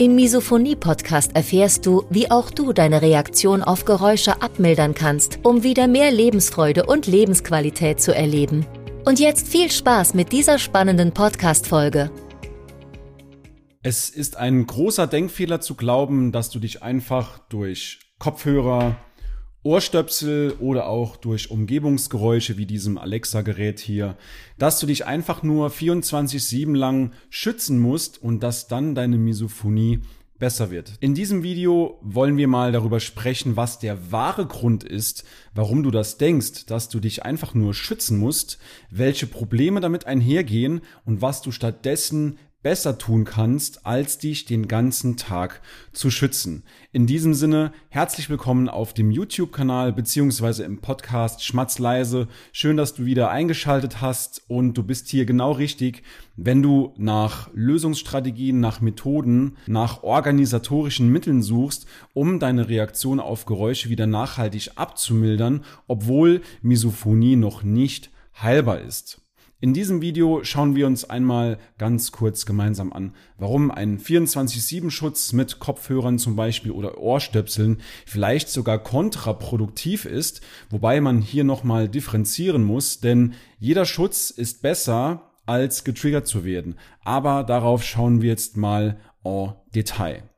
Im Misophonie-Podcast erfährst du, wie auch du deine Reaktion auf Geräusche abmildern kannst, um wieder mehr Lebensfreude und Lebensqualität zu erleben. Und jetzt viel Spaß mit dieser spannenden Podcast-Folge. Es ist ein großer Denkfehler zu glauben, dass du dich einfach durch Kopfhörer, Ohrstöpsel oder auch durch Umgebungsgeräusche wie diesem Alexa-Gerät hier, dass du dich einfach nur 24-7 lang schützen musst und dass dann deine Misophonie besser wird. In diesem Video wollen wir mal darüber sprechen, was der wahre Grund ist, warum du das denkst, dass du dich einfach nur schützen musst, welche Probleme damit einhergehen und was du stattdessen besser tun kannst, als dich den ganzen Tag zu schützen. In diesem Sinne, herzlich willkommen auf dem YouTube-Kanal beziehungsweise im Podcast Schmatzleise. Schön, dass du wieder eingeschaltet hast und du bist hier genau richtig, wenn du nach Lösungsstrategien, nach Methoden, nach organisatorischen Mitteln suchst, um deine Reaktion auf Geräusche wieder nachhaltig abzumildern, obwohl Misophonie noch nicht heilbar ist. In diesem Video schauen wir uns einmal ganz kurz gemeinsam an, warum ein 24-7-Schutz mit Kopfhörern zum Beispiel oder Ohrstöpseln vielleicht sogar kontraproduktiv ist, wobei man hier nochmal differenzieren muss, denn jeder Schutz ist besser als getriggert zu werden. Aber darauf schauen wir jetzt mal en Detail.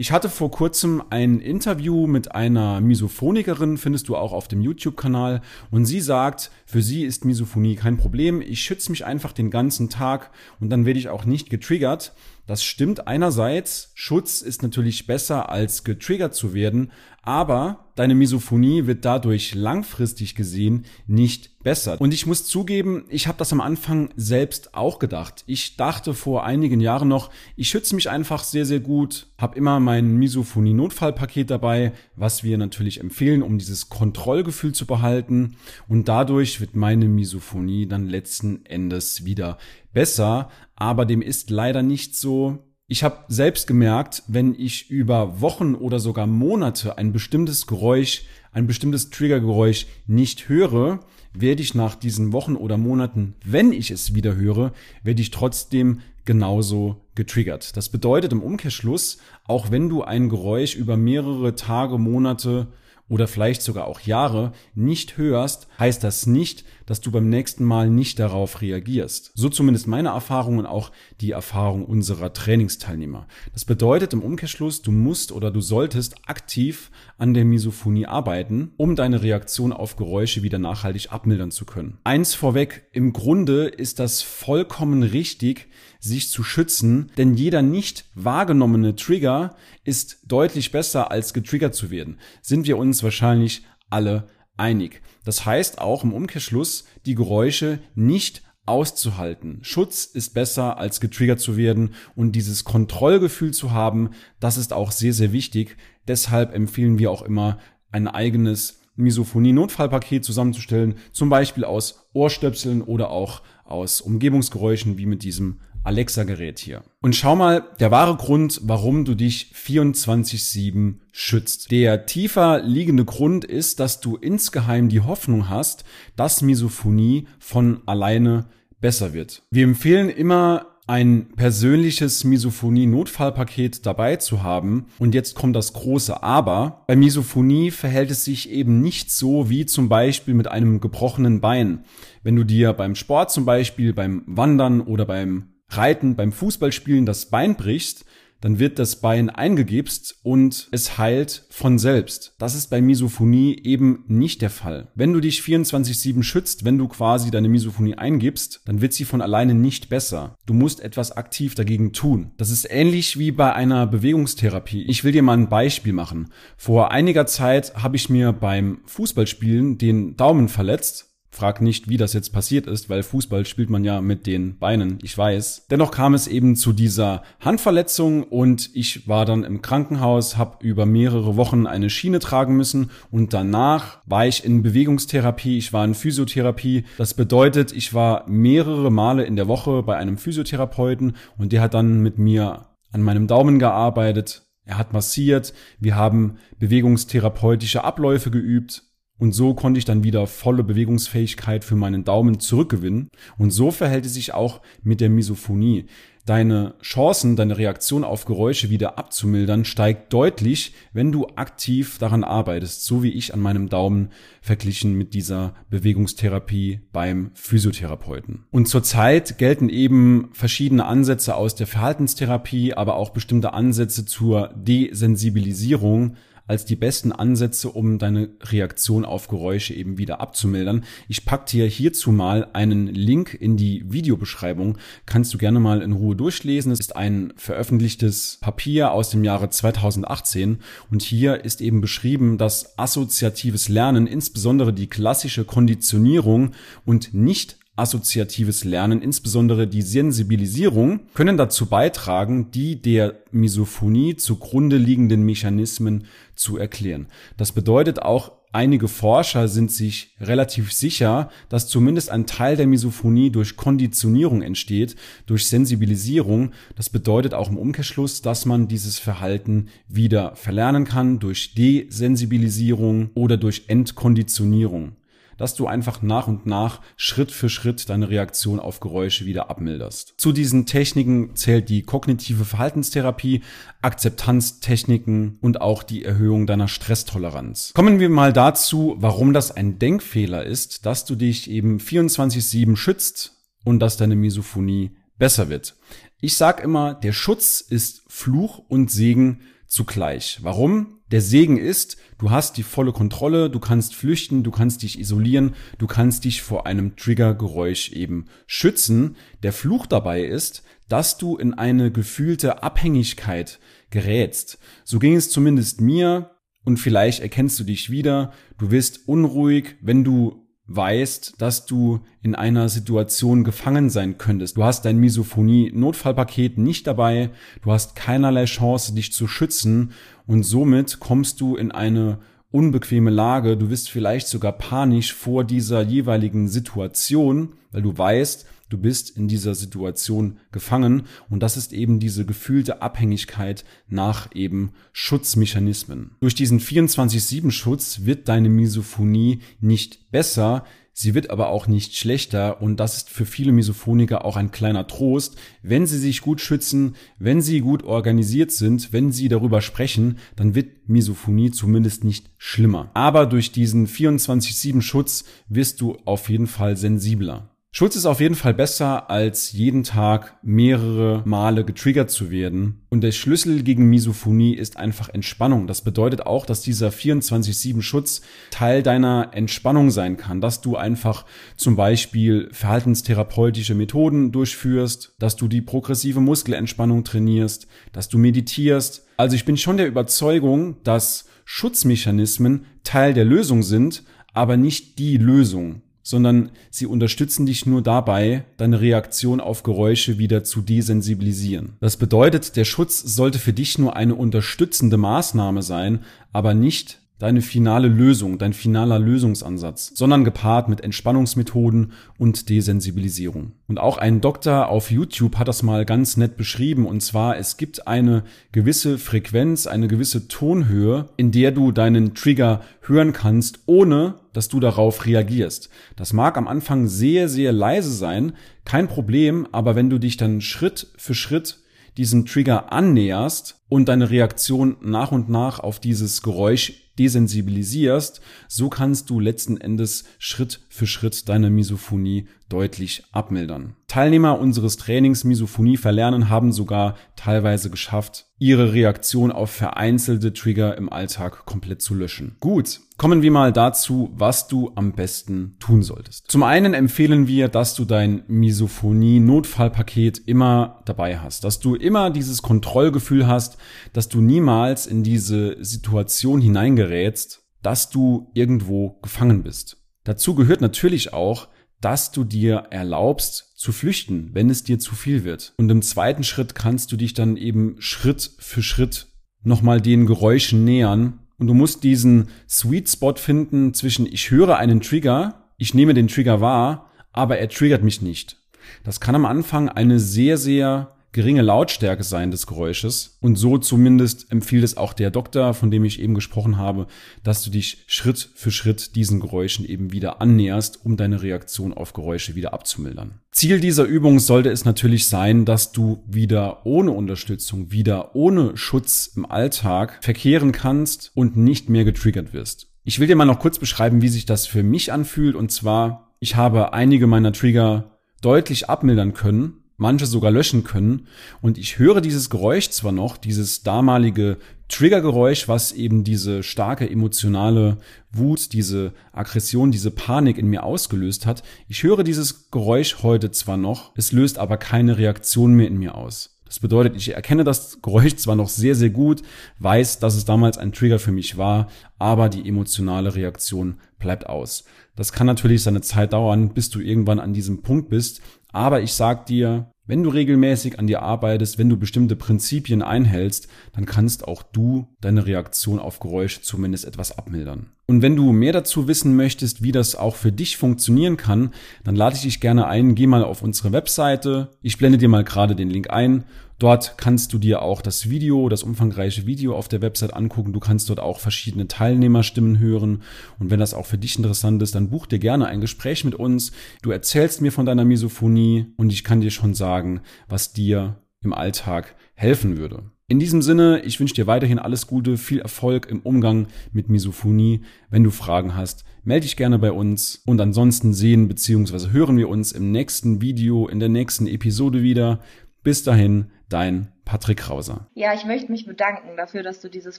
Ich hatte vor kurzem ein Interview mit einer Misophonikerin, findest du auch auf dem YouTube-Kanal, und sie sagt, für sie ist Misophonie kein Problem, ich schütze mich einfach den ganzen Tag und dann werde ich auch nicht getriggert. Das stimmt einerseits, Schutz ist natürlich besser als getriggert zu werden, aber deine Misophonie wird dadurch langfristig gesehen nicht besser. Und ich muss zugeben, ich habe das am Anfang selbst auch gedacht. Ich dachte vor einigen Jahren noch, ich schütze mich einfach sehr, sehr gut, habe immer mein Misophonie-Notfallpaket dabei, was wir natürlich empfehlen, um dieses Kontrollgefühl zu behalten. Und dadurch wird meine Misophonie dann letzten Endes wieder besser. Aber dem ist leider nicht so. Ich habe selbst gemerkt, wenn ich über Wochen oder sogar Monate ein bestimmtes Geräusch, ein bestimmtes Triggergeräusch nicht höre, werde ich nach diesen Wochen oder Monaten, wenn ich es wieder höre, werde ich trotzdem genauso getriggert. Das bedeutet im Umkehrschluss, auch wenn du ein Geräusch über mehrere Tage, Monate oder vielleicht sogar auch Jahre nicht hörst, heißt das nicht, dass du beim nächsten Mal nicht darauf reagierst. So zumindest meine Erfahrung und auch die Erfahrung unserer Trainingsteilnehmer. Das bedeutet im Umkehrschluss, du musst oder du solltest aktiv an der Misophonie arbeiten, um deine Reaktion auf Geräusche wieder nachhaltig abmildern zu können. Eins vorweg, im Grunde ist das vollkommen richtig, sich zu schützen, denn jeder nicht wahrgenommene Trigger ist deutlich besser als getriggert zu werden. Sind wir uns wahrscheinlich alle einig. Das heißt auch im Umkehrschluss, die Geräusche nicht auszuhalten. Schutz ist besser als getriggert zu werden und dieses Kontrollgefühl zu haben, das ist auch sehr, sehr wichtig. Deshalb empfehlen wir auch immer ein eigenes Misophonie-Notfallpaket zusammenzustellen, zum Beispiel aus Ohrstöpseln oder auch aus Umgebungsgeräuschen wie mit diesem Alexa-Gerät hier. Und schau mal, der wahre Grund, warum du dich 24-7 schützt. Der tiefer liegende Grund ist, dass du insgeheim die Hoffnung hast, dass Misophonie von alleine besser wird. Wir empfehlen immer ein persönliches Misophonie-Notfallpaket dabei zu haben. Und jetzt kommt das große Aber. Bei Misophonie verhält es sich eben nicht so wie zum Beispiel mit einem gebrochenen Bein. Wenn du dir beim Sport zum Beispiel, beim Wandern oder beim Reiten, beim Fußballspielen das Bein brichst, dann wird das Bein eingegipst und es heilt von selbst. Das ist bei Misophonie eben nicht der Fall. Wenn du dich 24-7 schützt, wenn du quasi deine Misophonie eingibst, dann wird sie von alleine nicht besser. Du musst etwas aktiv dagegen tun. Das ist ähnlich wie bei einer Bewegungstherapie. Ich will dir mal ein Beispiel machen. Vor einiger Zeit habe ich mir beim Fußballspielen den Daumen verletzt Frag nicht, wie das jetzt passiert ist, weil Fußball spielt man ja mit den Beinen, ich weiß. Dennoch kam es eben zu dieser Handverletzung und ich war dann im Krankenhaus, habe über mehrere Wochen eine Schiene tragen müssen und danach war ich in Bewegungstherapie, ich war in Physiotherapie. Das bedeutet, ich war mehrere Male in der Woche bei einem Physiotherapeuten und der hat dann mit mir an meinem Daumen gearbeitet, er hat massiert, wir haben bewegungstherapeutische Abläufe geübt und so konnte ich dann wieder volle Bewegungsfähigkeit für meinen Daumen zurückgewinnen. Und so verhält es sich auch mit der Misophonie. Deine Chancen, deine Reaktion auf Geräusche wieder abzumildern, steigt deutlich, wenn du aktiv daran arbeitest, so wie ich an meinem Daumen verglichen mit dieser Bewegungstherapie beim Physiotherapeuten. Und zurzeit gelten eben verschiedene Ansätze aus der Verhaltenstherapie, aber auch bestimmte Ansätze zur Desensibilisierung als die besten Ansätze, um deine Reaktion auf Geräusche eben wieder abzumildern. Ich pack dir hierzu mal einen Link in die Videobeschreibung. Kannst du gerne mal in Ruhe durchlesen. Es ist ein veröffentlichtes Papier aus dem Jahre 2018 und hier ist eben beschrieben, dass assoziatives Lernen, insbesondere die klassische Konditionierung und nicht assoziatives Lernen, insbesondere die Sensibilisierung, können dazu beitragen, die der Misophonie zugrunde liegenden Mechanismen zu erklären. Das bedeutet auch, einige Forscher sind sich relativ sicher, dass zumindest ein Teil der Misophonie durch Konditionierung entsteht, durch Sensibilisierung. Das bedeutet auch im Umkehrschluss, dass man dieses Verhalten wieder verlernen kann durch Desensibilisierung oder durch Entkonditionierung dass du einfach nach und nach Schritt für Schritt deine Reaktion auf Geräusche wieder abmilderst. Zu diesen Techniken zählt die kognitive Verhaltenstherapie, Akzeptanztechniken und auch die Erhöhung deiner Stresstoleranz. Kommen wir mal dazu, warum das ein Denkfehler ist, dass du dich eben 24-7 schützt und dass deine Misophonie besser wird. Ich sag immer, der Schutz ist Fluch und Segen zugleich. Warum? Der Segen ist, du hast die volle Kontrolle, du kannst flüchten, du kannst dich isolieren, du kannst dich vor einem Triggergeräusch eben schützen. Der Fluch dabei ist, dass du in eine gefühlte Abhängigkeit gerätst. So ging es zumindest mir und vielleicht erkennst du dich wieder. Du wirst unruhig, wenn du weißt, dass du in einer Situation gefangen sein könntest. Du hast dein Misophonie-Notfallpaket nicht dabei, du hast keinerlei Chance, dich zu schützen. Und somit kommst du in eine unbequeme Lage, du wirst vielleicht sogar panisch vor dieser jeweiligen Situation, weil du weißt, du bist in dieser Situation gefangen und das ist eben diese gefühlte Abhängigkeit nach eben Schutzmechanismen. Durch diesen 24-7 Schutz wird deine Misophonie nicht besser, Sie wird aber auch nicht schlechter und das ist für viele Misophoniker auch ein kleiner Trost. Wenn sie sich gut schützen, wenn sie gut organisiert sind, wenn sie darüber sprechen, dann wird Misophonie zumindest nicht schlimmer. Aber durch diesen 24-7 Schutz wirst du auf jeden Fall sensibler. Schutz ist auf jeden Fall besser, als jeden Tag mehrere Male getriggert zu werden. Und der Schlüssel gegen Misophonie ist einfach Entspannung. Das bedeutet auch, dass dieser 24-7 Schutz Teil deiner Entspannung sein kann, dass du einfach zum Beispiel verhaltenstherapeutische Methoden durchführst, dass du die progressive Muskelentspannung trainierst, dass du meditierst. Also ich bin schon der Überzeugung, dass Schutzmechanismen Teil der Lösung sind, aber nicht die Lösung sondern sie unterstützen dich nur dabei, deine Reaktion auf Geräusche wieder zu desensibilisieren. Das bedeutet, der Schutz sollte für dich nur eine unterstützende Maßnahme sein, aber nicht deine finale Lösung, dein finaler Lösungsansatz, sondern gepaart mit Entspannungsmethoden und Desensibilisierung. Und auch ein Doktor auf YouTube hat das mal ganz nett beschrieben, und zwar es gibt eine gewisse Frequenz, eine gewisse Tonhöhe, in der du deinen Trigger hören kannst, ohne dass du darauf reagierst. Das mag am Anfang sehr, sehr leise sein, kein Problem, aber wenn du dich dann Schritt für Schritt diesem Trigger annäherst und deine Reaktion nach und nach auf dieses Geräusch desensibilisierst, so kannst du letzten Endes Schritt für Schritt deine Misophonie deutlich abmildern. Teilnehmer unseres Trainings Misophonie verlernen haben sogar teilweise geschafft, ihre Reaktion auf vereinzelte Trigger im Alltag komplett zu löschen. Gut, kommen wir mal dazu, was du am besten tun solltest. Zum einen empfehlen wir, dass du dein Misophonie-Notfallpaket immer dabei hast, dass du immer dieses Kontrollgefühl hast, dass du niemals in diese Situation hineingerätst, dass du irgendwo gefangen bist. Dazu gehört natürlich auch, dass du dir erlaubst zu flüchten, wenn es dir zu viel wird. Und im zweiten Schritt kannst du dich dann eben Schritt für Schritt nochmal den Geräuschen nähern. Und du musst diesen Sweet Spot finden zwischen ich höre einen Trigger, ich nehme den Trigger wahr, aber er triggert mich nicht. Das kann am Anfang eine sehr, sehr geringe Lautstärke sein des Geräusches. Und so zumindest empfiehlt es auch der Doktor, von dem ich eben gesprochen habe, dass du dich Schritt für Schritt diesen Geräuschen eben wieder annäherst, um deine Reaktion auf Geräusche wieder abzumildern. Ziel dieser Übung sollte es natürlich sein, dass du wieder ohne Unterstützung, wieder ohne Schutz im Alltag verkehren kannst und nicht mehr getriggert wirst. Ich will dir mal noch kurz beschreiben, wie sich das für mich anfühlt. Und zwar, ich habe einige meiner Trigger deutlich abmildern können, manche sogar löschen können. Und ich höre dieses Geräusch zwar noch, dieses damalige Triggergeräusch, was eben diese starke emotionale Wut, diese Aggression, diese Panik in mir ausgelöst hat. Ich höre dieses Geräusch heute zwar noch, es löst aber keine Reaktion mehr in mir aus. Das bedeutet, ich erkenne das Geräusch zwar noch sehr, sehr gut, weiß, dass es damals ein Trigger für mich war, aber die emotionale Reaktion bleibt aus. Das kann natürlich seine Zeit dauern, bis du irgendwann an diesem Punkt bist, aber ich sag dir, wenn du regelmäßig an dir arbeitest, wenn du bestimmte Prinzipien einhältst, dann kannst auch du deine Reaktion auf Geräusche zumindest etwas abmildern. Und wenn du mehr dazu wissen möchtest, wie das auch für dich funktionieren kann, dann lade ich dich gerne ein, geh mal auf unsere Webseite. Ich blende dir mal gerade den Link ein Dort kannst du dir auch das Video, das umfangreiche Video auf der Website angucken. Du kannst dort auch verschiedene Teilnehmerstimmen hören. Und wenn das auch für dich interessant ist, dann buch dir gerne ein Gespräch mit uns. Du erzählst mir von deiner Misophonie und ich kann dir schon sagen, was dir im Alltag helfen würde. In diesem Sinne, ich wünsche dir weiterhin alles Gute, viel Erfolg im Umgang mit Misophonie. Wenn du Fragen hast, melde dich gerne bei uns und ansonsten sehen bzw. hören wir uns im nächsten Video, in der nächsten Episode wieder. Bis dahin, dein Patrick Krauser. Ja, ich möchte mich bedanken dafür, dass du dieses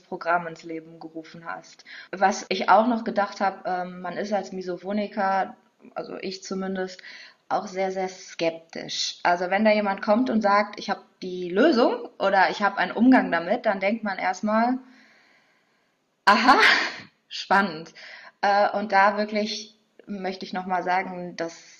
Programm ins Leben gerufen hast. Was ich auch noch gedacht habe, ähm, man ist als Misophoniker, also ich zumindest, auch sehr, sehr skeptisch. Also wenn da jemand kommt und sagt, ich habe die Lösung oder ich habe einen Umgang damit, dann denkt man erstmal, aha, spannend. Äh, und da wirklich möchte ich nochmal sagen, dass